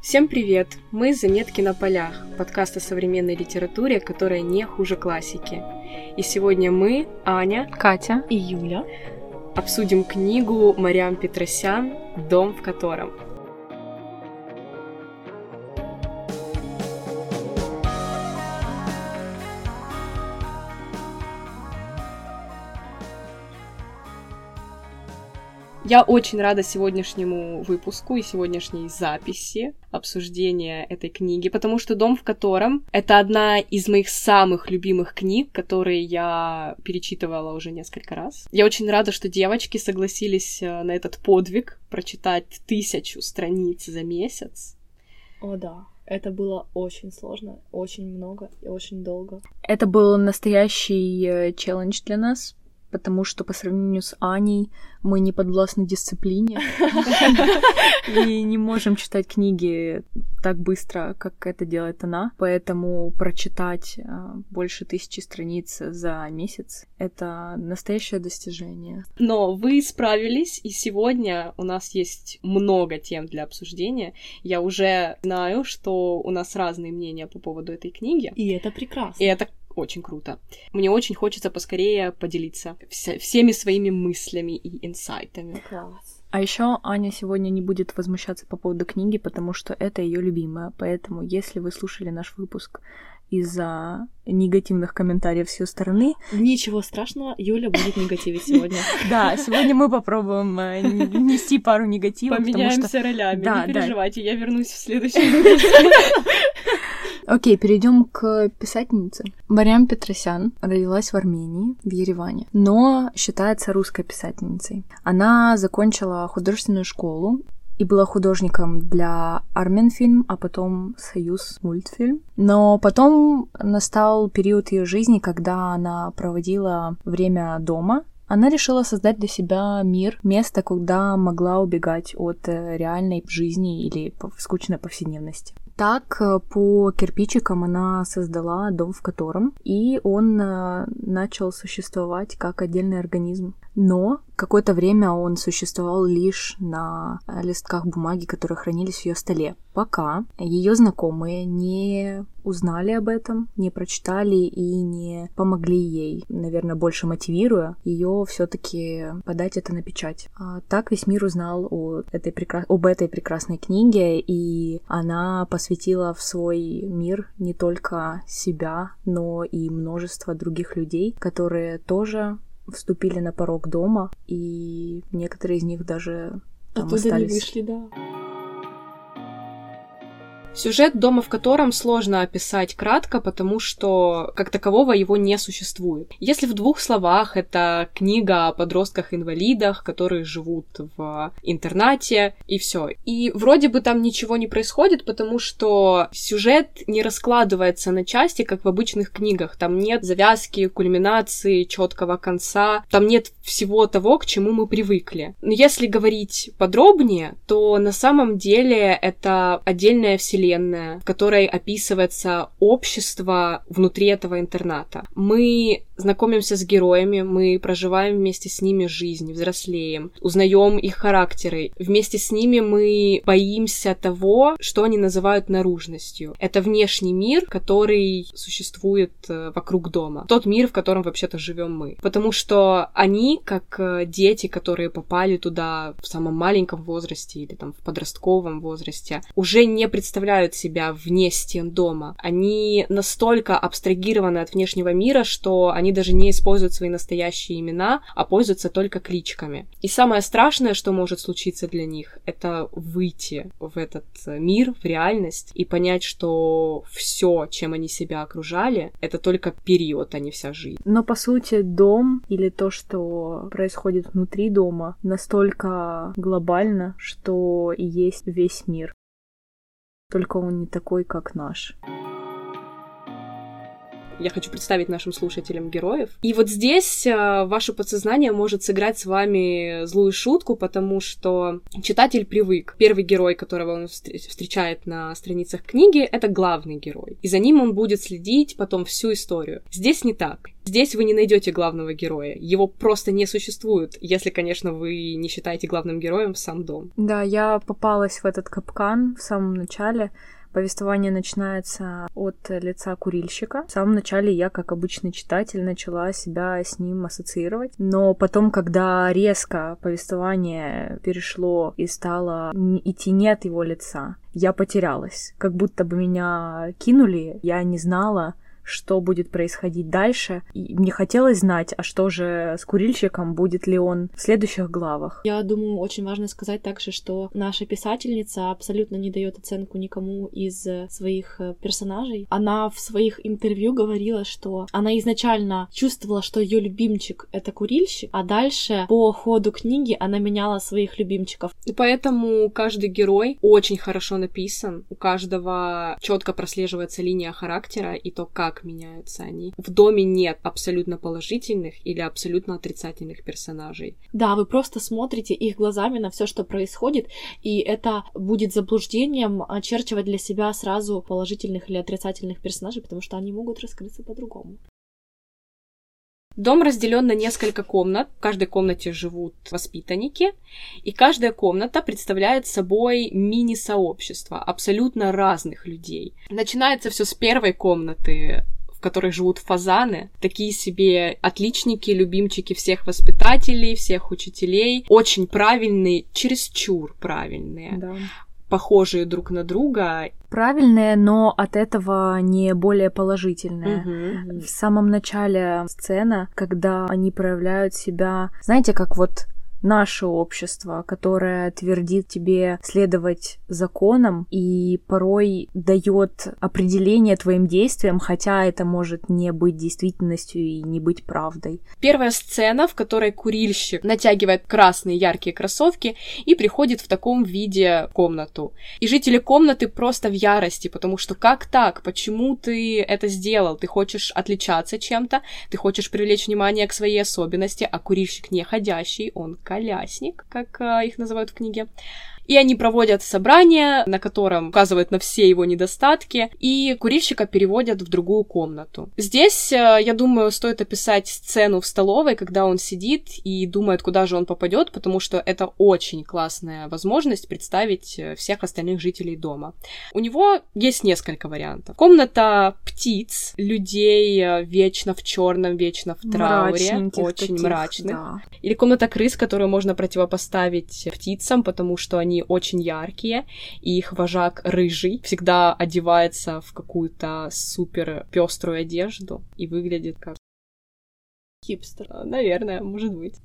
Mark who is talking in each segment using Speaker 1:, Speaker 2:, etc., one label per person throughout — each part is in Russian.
Speaker 1: Всем привет! Мы «Заметки на полях» — подкаст о современной литературе, которая не хуже классики. И сегодня мы, Аня,
Speaker 2: Катя
Speaker 3: и Юля,
Speaker 1: обсудим книгу Мариам Петросян «Дом в котором». Я очень рада сегодняшнему выпуску и сегодняшней записи обсуждения этой книги, потому что «Дом в котором» — это одна из моих самых любимых книг, которые я перечитывала уже несколько раз. Я очень рада, что девочки согласились э, на этот подвиг прочитать тысячу страниц за месяц.
Speaker 3: О да, это было очень сложно, очень много и очень долго.
Speaker 2: Это был настоящий э, челлендж для нас, потому что по сравнению с Аней мы не подвластны дисциплине и не можем читать книги так быстро, как это делает она. Поэтому прочитать а, больше тысячи страниц за месяц — это настоящее достижение.
Speaker 1: Но вы справились, и сегодня у нас есть много тем для обсуждения. Я уже знаю, что у нас разные мнения по поводу этой книги.
Speaker 3: И это прекрасно.
Speaker 1: И это очень круто. Мне очень хочется поскорее поделиться вся, всеми своими мыслями и инсайтами.
Speaker 3: Класс.
Speaker 2: А еще Аня сегодня не будет возмущаться по поводу книги, потому что это ее любимая. Поэтому, если вы слушали наш выпуск из-за негативных комментариев с ее стороны.
Speaker 3: Ничего страшного, Юля будет негативить сегодня.
Speaker 2: Да, сегодня мы попробуем э, нести пару негативов.
Speaker 1: Поменяемся ролями, не переживайте, я вернусь в следующем
Speaker 2: Окей, перейдем к писательнице. Мариам Петросян родилась в Армении, в Ереване, но считается русской писательницей. Она закончила художественную школу и была художником для Арменфильм, а потом Союз мультфильм. Но потом настал период ее жизни, когда она проводила время дома, она решила создать для себя мир, место, куда могла убегать от э, реальной жизни или скучной повседневности. Так, э, по кирпичикам она создала дом, в котором, и он э, начал существовать как отдельный организм. Но какое-то время он существовал лишь на листках бумаги, которые хранились в ее столе, пока ее знакомые не узнали об этом, не прочитали и не помогли ей, наверное, больше мотивируя ее все-таки подать это на печать. А так весь мир узнал о этой прекра... об этой прекрасной книге, и она посвятила в свой мир не только себя, но и множество других людей, которые тоже вступили на порог дома, и некоторые из них даже там
Speaker 3: Оттуда
Speaker 2: остались.
Speaker 3: не вышли, да.
Speaker 1: Сюжет дома, в котором сложно описать кратко, потому что как такового его не существует. Если в двух словах, это книга о подростках-инвалидах, которые живут в интернате, и все. И вроде бы там ничего не происходит, потому что сюжет не раскладывается на части, как в обычных книгах. Там нет завязки, кульминации, четкого конца, там нет всего того, к чему мы привыкли. Но если говорить подробнее, то на самом деле это отдельная вселенная вселенная, в которой описывается общество внутри этого интерната. Мы знакомимся с героями, мы проживаем вместе с ними жизнь, взрослеем, узнаем их характеры. Вместе с ними мы боимся того, что они называют наружностью. Это внешний мир, который существует э, вокруг дома. Тот мир, в котором вообще-то живем мы. Потому что они, как э, дети, которые попали туда в самом маленьком возрасте или там в подростковом возрасте, уже не представляют себя вне стен дома. Они настолько абстрагированы от внешнего мира, что они даже не используют свои настоящие имена, а пользуются только кличками. И самое страшное, что может случиться для них, это выйти в этот мир, в реальность и понять, что все, чем они себя окружали, это только период, а не вся жизнь.
Speaker 2: Но по сути дом или то, что происходит внутри дома, настолько глобально, что и есть весь мир. Только он не такой, как наш.
Speaker 1: Я хочу представить нашим слушателям героев. И вот здесь э, ваше подсознание может сыграть с вами злую шутку, потому что читатель привык. Первый герой, которого он встречает на страницах книги, это главный герой. И за ним он будет следить потом всю историю. Здесь не так. Здесь вы не найдете главного героя. Его просто не существует, если, конечно, вы не считаете главным героем сам дом.
Speaker 2: Да, я попалась в этот капкан в самом начале. Повествование начинается от лица курильщика. В самом начале я, как обычный читатель, начала себя с ним ассоциировать. Но потом, когда резко повествование перешло и стало идти не от его лица, я потерялась. Как будто бы меня кинули, я не знала, что будет происходить дальше. И мне хотелось знать, а что же с курильщиком, будет ли он в следующих главах.
Speaker 3: Я думаю, очень важно сказать также, что наша писательница абсолютно не дает оценку никому из своих э, персонажей. Она в своих интервью говорила, что она изначально чувствовала, что ее любимчик это курильщик, а дальше по ходу книги она меняла своих любимчиков.
Speaker 1: И поэтому каждый герой очень хорошо написан, у каждого четко прослеживается линия характера и то, как меняются они. В доме нет абсолютно положительных или абсолютно отрицательных персонажей.
Speaker 3: Да, вы просто смотрите их глазами на все, что происходит, и это будет заблуждением очерчивать для себя сразу положительных или отрицательных персонажей, потому что они могут раскрыться по-другому.
Speaker 1: Дом разделен на несколько комнат. В каждой комнате живут воспитанники, и каждая комната представляет собой мини-сообщество абсолютно разных людей. Начинается все с первой комнаты, в которой живут фазаны, такие себе отличники, любимчики всех воспитателей, всех учителей, очень правильные, чересчур правильные. Да похожие друг на друга.
Speaker 2: Правильные, но от этого не более положительные. Угу. В самом начале сцена, когда они проявляют себя, знаете, как вот наше общество, которое твердит тебе следовать законам и порой дает определение твоим действиям, хотя это может не быть действительностью и не быть правдой.
Speaker 1: Первая сцена, в которой курильщик натягивает красные яркие кроссовки и приходит в таком виде в комнату. И жители комнаты просто в ярости, потому что как так? Почему ты это сделал? Ты хочешь отличаться чем-то, ты хочешь привлечь внимание к своей особенности, а курильщик не ходящий, он колясник, как э, их называют в книге. И они проводят собрание, на котором указывают на все его недостатки, и курильщика переводят в другую комнату. Здесь, э, я думаю, стоит описать сцену в столовой, когда он сидит и думает, куда же он попадет, потому что это очень классная возможность представить э, всех остальных жителей дома. У него есть несколько вариантов. Комната птиц, людей э, вечно в черном, вечно в трауре, очень таких, мрачных. Да. Или комната крыс, которую можно противопоставить птицам, потому что они очень яркие, и их вожак рыжий всегда одевается в какую-то супер пеструю одежду и выглядит как
Speaker 3: хипстер.
Speaker 1: Наверное, может быть.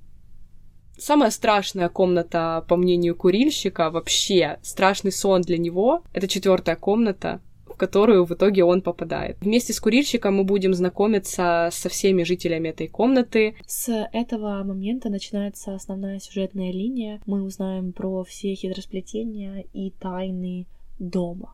Speaker 1: Самая страшная комната, по мнению курильщика, вообще страшный сон для него, это четвертая комната, в которую в итоге он попадает. Вместе с курильщиком мы будем знакомиться со всеми жителями этой комнаты.
Speaker 3: С этого момента начинается основная сюжетная линия. Мы узнаем про все хитросплетения и тайны дома.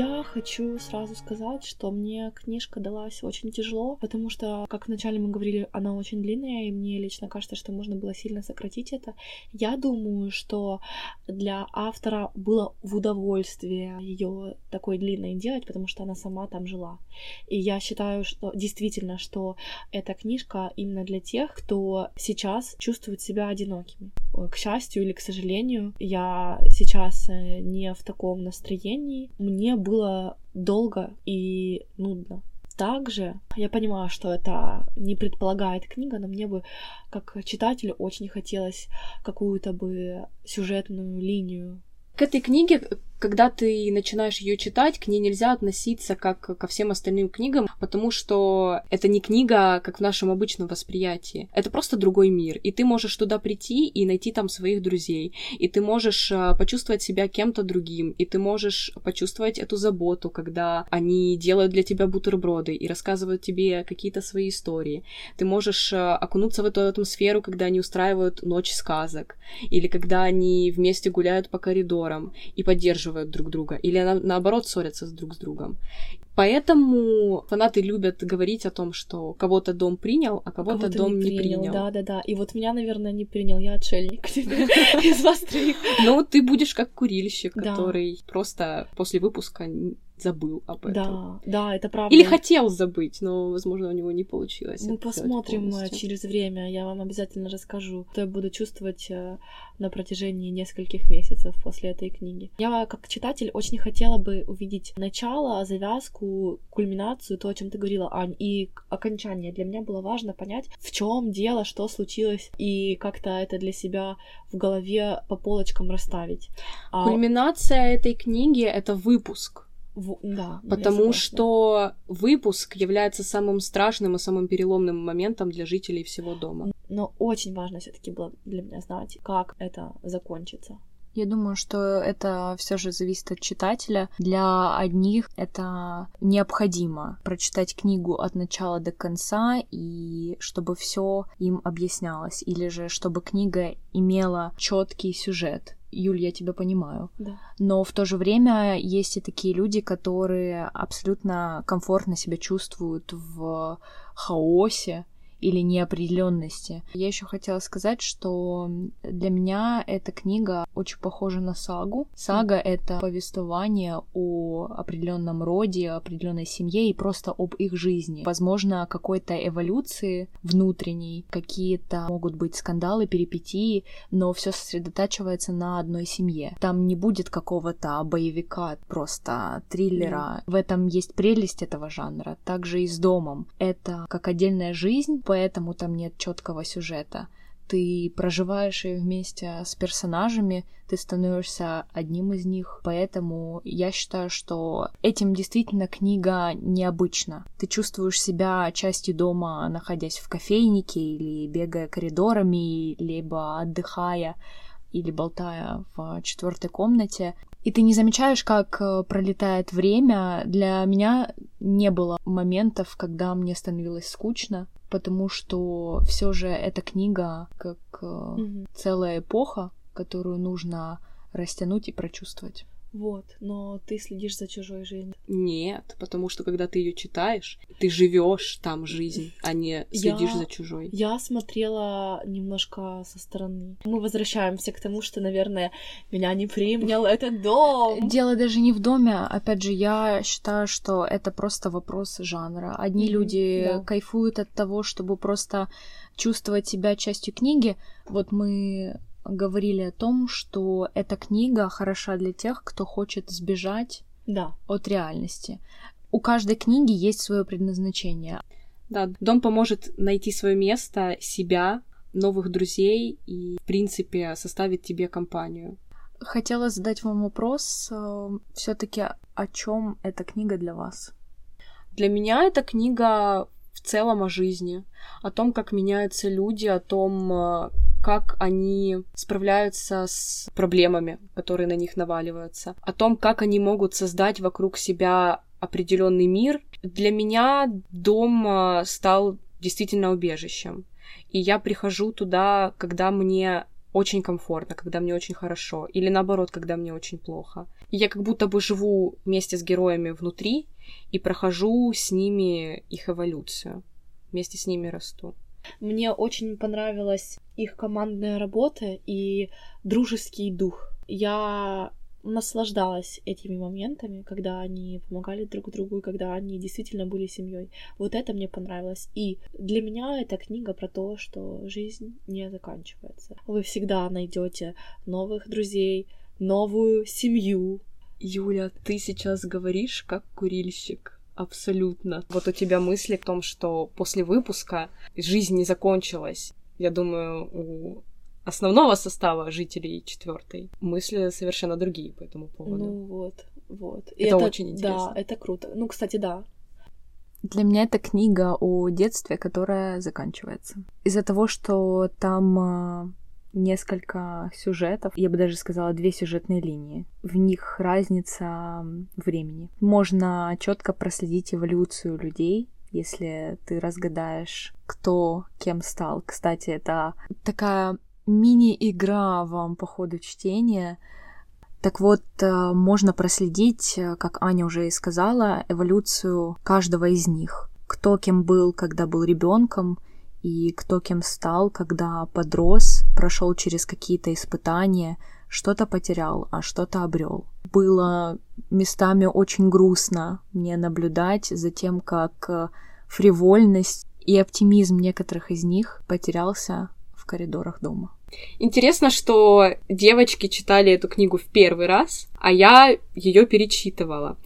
Speaker 3: Я хочу сразу сказать, что мне книжка далась очень тяжело, потому что, как вначале мы говорили, она очень длинная, и мне лично кажется, что можно было сильно сократить это. Я думаю, что для автора было в удовольствие ее такой длинной делать, потому что она сама там жила. И я считаю, что действительно, что эта книжка именно для тех, кто сейчас чувствует себя одинокими. К счастью или к сожалению, я сейчас э, не в таком настроении. Мне было долго и нудно. Также я понимаю, что это не предполагает книга, но мне бы, как читателю, очень хотелось какую-то бы сюжетную линию.
Speaker 1: К этой книге когда ты начинаешь ее читать, к ней нельзя относиться как ко всем остальным книгам, потому что это не книга, как в нашем обычном восприятии. Это просто другой мир, и ты можешь туда прийти и найти там своих друзей, и ты можешь а, почувствовать себя кем-то другим, и ты можешь почувствовать эту заботу, когда они делают для тебя бутерброды и рассказывают тебе какие-то свои истории. Ты можешь а, окунуться в эту атмосферу, когда они устраивают ночь сказок, или когда они вместе гуляют по коридорам и поддерживают поддерживают друг друга, или на, наоборот ссорятся с друг с другом. Поэтому фанаты любят говорить о том, что кого-то дом принял, а кого-то, кого дом не принял. принял.
Speaker 3: Да, да, да. И вот меня, наверное, не принял, я отшельник из вас троих.
Speaker 1: Ну, ты будешь как курильщик, который просто после выпуска забыл об этом.
Speaker 3: Да, да, это правда.
Speaker 1: Или хотел забыть, но, возможно, у него не получилось.
Speaker 3: Мы посмотрим э, через время, я вам обязательно расскажу, что я буду чувствовать э, на протяжении нескольких месяцев после этой книги. Я, как читатель, очень хотела бы увидеть начало, завязку, кульминацию, то, о чем ты говорила, Ань, и окончание. Для меня было важно понять, в чем дело, что случилось, и как-то это для себя в голове по полочкам расставить.
Speaker 1: А Кульминация этой книги — это выпуск
Speaker 3: в... Да.
Speaker 1: Потому что выпуск является самым страшным и самым переломным моментом для жителей всего дома.
Speaker 3: Но очень важно все-таки было для меня знать, как это закончится.
Speaker 2: Я думаю, что это все же зависит от читателя. Для одних это необходимо прочитать книгу от начала до конца и чтобы все им объяснялось, или же чтобы книга имела четкий сюжет. Юль, я тебя понимаю.
Speaker 3: Да.
Speaker 2: Но в то же время есть и такие люди, которые абсолютно комфортно себя чувствуют в хаосе, или неопределенности. Я еще хотела сказать, что для меня эта книга очень похожа на сагу. Сага — это повествование о определенном роде, определенной семье и просто об их жизни. Возможно, какой-то эволюции внутренней, какие-то могут быть скандалы, перипетии, но все сосредотачивается на одной семье. Там не будет какого-то боевика, просто триллера. Mm. В этом есть прелесть этого жанра. Также и с домом. Это как отдельная жизнь, поэтому там нет четкого сюжета. Ты проживаешь ее вместе с персонажами, ты становишься одним из них, поэтому я считаю, что этим действительно книга необычна. Ты чувствуешь себя частью дома, находясь в кофейнике или бегая коридорами, либо отдыхая или болтая в четвертой комнате. И ты не замечаешь, как э, пролетает время. Для меня не было моментов, когда мне становилось скучно потому что все же эта книга как mm-hmm. целая эпоха, которую нужно растянуть и прочувствовать.
Speaker 3: Вот, но ты следишь за чужой жизнью.
Speaker 1: Нет, потому что когда ты ее читаешь, ты живешь там жизнь, а не следишь
Speaker 3: я,
Speaker 1: за чужой.
Speaker 3: Я смотрела немножко со стороны. Мы возвращаемся к тому, что, наверное, меня не принял этот дом.
Speaker 2: Дело даже не в доме. Опять же, я считаю, что это просто вопрос жанра. Одни mm-hmm, люди да. кайфуют от того, чтобы просто чувствовать себя частью книги. Вот мы говорили о том, что эта книга хороша для тех, кто хочет сбежать
Speaker 3: да.
Speaker 2: от реальности. У каждой книги есть свое предназначение.
Speaker 1: Да, дом поможет найти свое место, себя, новых друзей и, в принципе, составит тебе компанию.
Speaker 2: Хотела задать вам вопрос, э, все-таки о чем эта книга для вас?
Speaker 1: Для меня эта книга в целом о жизни, о том, как меняются люди, о том, э, как они справляются с проблемами, которые на них наваливаются, о том, как они могут создать вокруг себя определенный мир. Для меня дом э, стал действительно убежищем. И я прихожу туда, когда мне очень комфортно, когда мне очень хорошо, или наоборот, когда мне очень плохо. И я как будто бы живу вместе с героями внутри и прохожу с ними их эволюцию, вместе с ними расту.
Speaker 3: Мне очень понравилась их командная работа и дружеский дух. Я наслаждалась этими моментами, когда они помогали друг другу и когда они действительно были семьей. Вот это мне понравилось. И для меня эта книга про то, что жизнь не заканчивается. Вы всегда найдете новых друзей, новую семью.
Speaker 1: Юля, ты сейчас говоришь как курильщик. Абсолютно. Вот у тебя мысли о том, что после выпуска жизнь не закончилась. Я думаю, у основного состава жителей четвертой мысли совершенно другие по этому поводу.
Speaker 3: Ну вот, вот.
Speaker 1: Это, это очень интересно.
Speaker 3: Да, это круто. Ну, кстати, да.
Speaker 2: Для меня это книга о детстве, которая заканчивается. Из-за того, что там а, несколько сюжетов, я бы даже сказала две сюжетные линии. В них разница времени. Можно четко проследить эволюцию людей, если ты разгадаешь, кто кем стал. Кстати, это такая мини-игра вам по ходу чтения. Так вот, э, можно проследить, э, как Аня уже и сказала, эволюцию каждого из них. Кто кем был, когда был ребенком, и кто кем стал, когда подрос, прошел через какие-то испытания, что-то потерял, а что-то обрел. Было местами очень грустно мне наблюдать за тем, как э, фривольность и оптимизм некоторых из них потерялся в коридорах дома.
Speaker 1: Интересно, что девочки читали эту книгу в первый раз, а я ее перечитывала.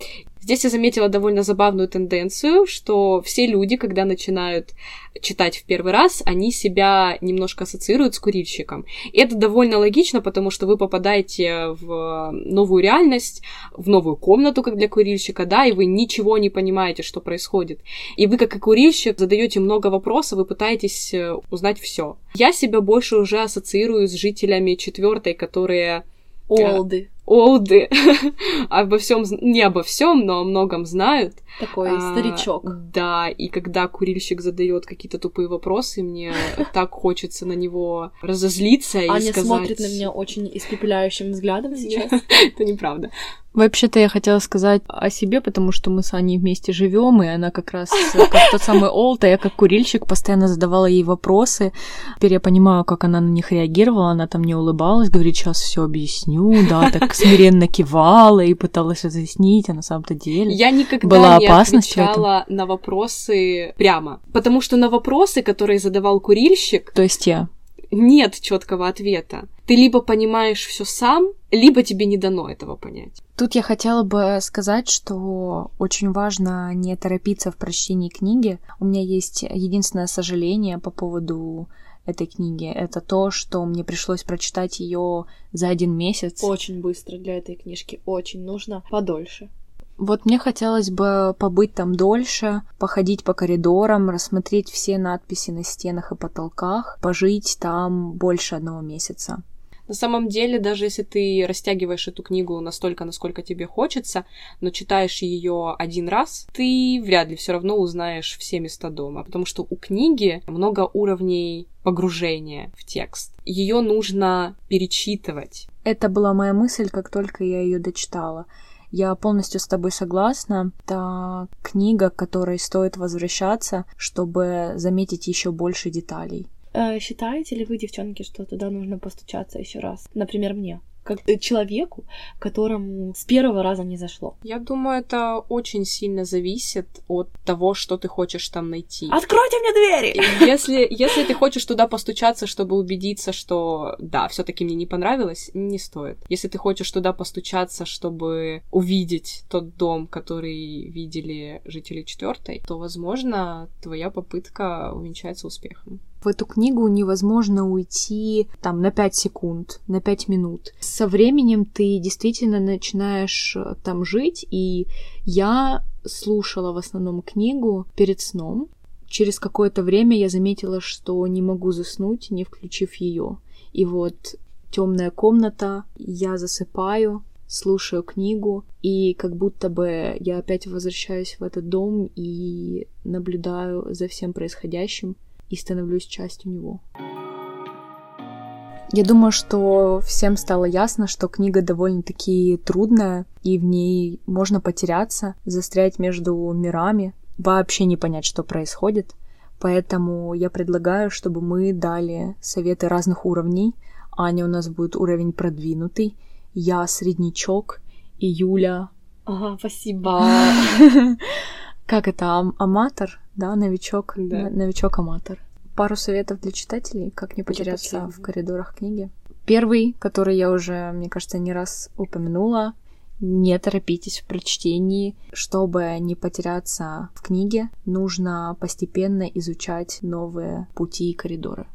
Speaker 1: Здесь я заметила довольно забавную тенденцию, что все люди, когда начинают читать в первый раз, они себя немножко ассоциируют с курильщиком. И это довольно логично, потому что вы попадаете в новую реальность, в новую комнату, как для курильщика, да, и вы ничего не понимаете, что происходит. И вы, как и курильщик, задаете много вопросов и пытаетесь э, узнать все. Я себя больше уже ассоциирую с жителями четвертой, которые
Speaker 3: Олды.
Speaker 1: Олды обо всем, не обо всем, но о многом знают.
Speaker 3: Такой а, старичок.
Speaker 1: Да, и когда курильщик задает какие-то тупые вопросы, мне так хочется на него разозлиться и
Speaker 3: Аня
Speaker 1: сказать...
Speaker 3: смотрит на меня очень испепеляющим взглядом сейчас.
Speaker 1: Это неправда.
Speaker 2: Вообще-то я хотела сказать о себе, потому что мы с Аней вместе живем, и она как раз как тот самый Олд, а я как курильщик постоянно задавала ей вопросы. Теперь я понимаю, как она на них реагировала, она там не улыбалась, говорит, сейчас все объясню, да, так смиренно кивала и пыталась разъяснить, а на самом-то деле
Speaker 1: Я никогда
Speaker 2: была
Speaker 1: не
Speaker 2: опасность
Speaker 1: отвечала на вопросы прямо, потому что на вопросы, которые задавал курильщик,
Speaker 2: То есть я.
Speaker 1: нет четкого ответа. Ты либо понимаешь все сам, либо тебе не дано этого понять.
Speaker 2: Тут я хотела бы сказать, что очень важно не торопиться в прочтении книги. У меня есть единственное сожаление по поводу этой книги. Это то, что мне пришлось прочитать ее за один месяц.
Speaker 3: Очень быстро для этой книжки. Очень нужно подольше.
Speaker 2: Вот мне хотелось бы побыть там дольше, походить по коридорам, рассмотреть все надписи на стенах и потолках, пожить там больше одного месяца.
Speaker 1: На самом деле, даже если ты растягиваешь эту книгу настолько, насколько тебе хочется, но читаешь ее один раз, ты вряд ли все равно узнаешь все места дома, потому что у книги много уровней погружения в текст. Ее нужно перечитывать.
Speaker 2: Это была моя мысль, как только я ее дочитала. Я полностью с тобой согласна. Это книга, к которой стоит возвращаться, чтобы заметить еще больше деталей.
Speaker 3: Э, Считаете ли вы, девчонки, что туда нужно постучаться еще раз? Например, мне. Как э, человеку, которому с первого раза не зашло.
Speaker 1: Я думаю, это очень сильно зависит от того, что ты хочешь там найти.
Speaker 3: Откройте мне двери!
Speaker 1: Если, если ты хочешь туда постучаться, чтобы убедиться, что да, все-таки мне не понравилось, не стоит. Если ты хочешь туда постучаться, чтобы увидеть тот дом, который видели жители четвертой, то, возможно, твоя попытка увенчается успехом.
Speaker 2: В эту книгу невозможно уйти там на 5 секунд, на 5 минут. Со временем ты действительно начинаешь э, там жить, и я слушала в основном книгу перед сном. Через какое-то время я заметила, что не могу заснуть, не включив ее. И вот темная комната, я засыпаю, слушаю книгу, и как будто бы я опять возвращаюсь в этот дом и наблюдаю за всем происходящим и становлюсь частью него. Я думаю, что всем стало ясно, что книга довольно-таки трудная, и в ней можно потеряться, застрять между мирами, вообще не понять, что происходит. Поэтому я предлагаю, чтобы мы дали советы разных уровней. Аня у нас будет уровень продвинутый, я среднячок, и Юля...
Speaker 3: Ага, спасибо.
Speaker 2: Как это, ам- аматор, да, новичок,
Speaker 1: Да.
Speaker 2: новичок-аматор. Пару советов для читателей, как не потеряться в коридорах книги. Первый, который я уже, мне кажется, не раз упомянула, не торопитесь в прочтении. Чтобы не потеряться в книге, нужно постепенно изучать новые пути и коридоры.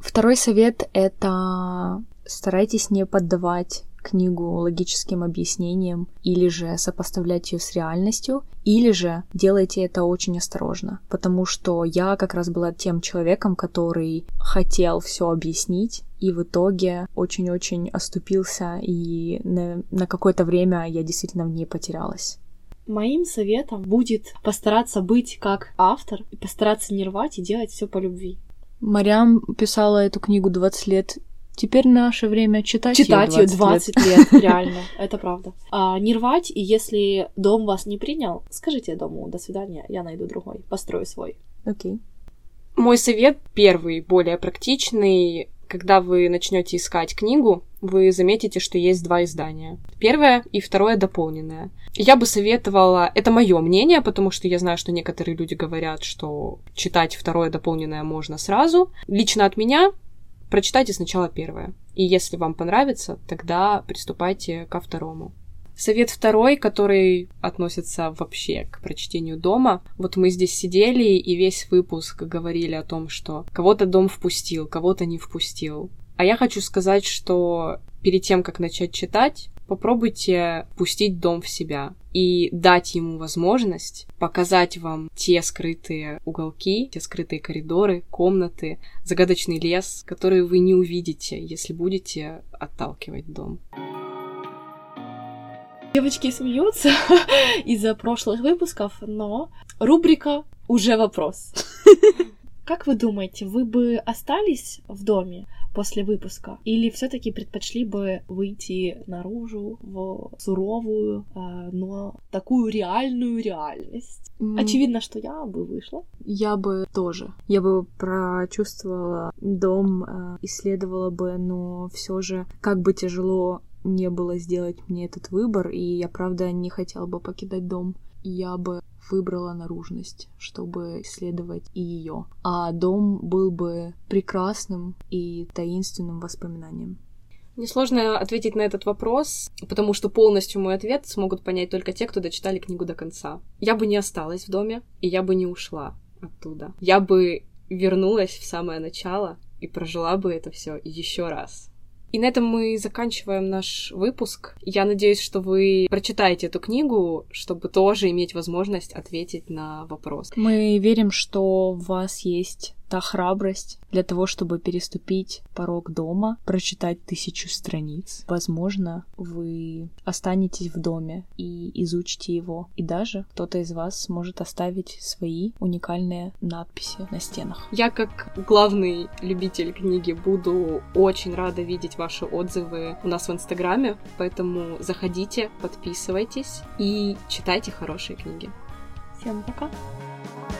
Speaker 2: Второй совет — это старайтесь не поддавать книгу логическим объяснениям или же сопоставлять ее с реальностью, или же делайте это очень осторожно, потому что я как раз была тем человеком, который хотел все объяснить, и в итоге очень-очень оступился, и на, на какое-то время я действительно в ней потерялась.
Speaker 3: Моим советом будет постараться быть как автор и постараться не рвать и делать все по любви.
Speaker 2: Марьям писала эту книгу 20 лет Теперь наше время читать,
Speaker 3: Читать ее
Speaker 2: 20
Speaker 3: 20 лет, реально, это правда. А, не рвать, и если дом вас не принял, скажите дому «до свидания, я найду другой, построю свой».
Speaker 2: Окей.
Speaker 1: Мой совет первый, более практичный. Когда вы начнете искать книгу, вы заметите, что есть два издания. Первое и второе дополненное. Я бы советовала, это мое мнение, потому что я знаю, что некоторые люди говорят, что читать второе дополненное можно сразу. Лично от меня прочитайте сначала первое. И если вам понравится, тогда приступайте ко второму. Совет второй, который относится вообще к прочтению дома. Вот мы здесь сидели и весь выпуск говорили о том, что кого-то дом впустил, кого-то не впустил. А я хочу сказать, что перед тем, как начать читать, попробуйте пустить дом в себя и дать ему возможность показать вам те скрытые уголки, те скрытые коридоры, комнаты, загадочный лес, которые вы не увидите, если будете отталкивать дом.
Speaker 3: Девочки смеются из-за прошлых выпусков, но рубрика «Уже вопрос». Как вы думаете, вы бы остались в доме после выпуска? Или все таки предпочли бы выйти наружу в суровую, а, но такую реальную реальность?
Speaker 2: М,
Speaker 3: Очевидно, что я бы вышла.
Speaker 2: Я бы тоже. Я бы прочувствовала дом, э, исследовала бы, но все же, как бы тяжело не было сделать мне этот выбор, и я, правда, не хотела бы покидать дом, я бы выбрала наружность, чтобы исследовать и ее. А дом был бы прекрасным и таинственным воспоминанием.
Speaker 1: Мне сложно ответить на этот вопрос, потому что полностью мой ответ смогут понять только те, кто дочитали книгу до конца. Я бы не осталась в доме, и я бы не ушла оттуда. Я бы вернулась в самое начало и прожила бы это все еще раз. И на этом мы заканчиваем наш выпуск. Я надеюсь, что вы прочитаете эту книгу, чтобы тоже иметь возможность ответить на вопрос.
Speaker 2: Мы верим, что в вас есть та храбрость для того, чтобы переступить порог дома, прочитать тысячу страниц. Возможно, вы останетесь в доме и изучите его. И даже кто-то из вас сможет оставить свои уникальные надписи на стенах.
Speaker 1: Я, как главный любитель книги, буду очень рада видеть ваши отзывы у нас в Инстаграме, поэтому заходите, подписывайтесь и читайте хорошие книги.
Speaker 3: Всем пока!
Speaker 2: Пока.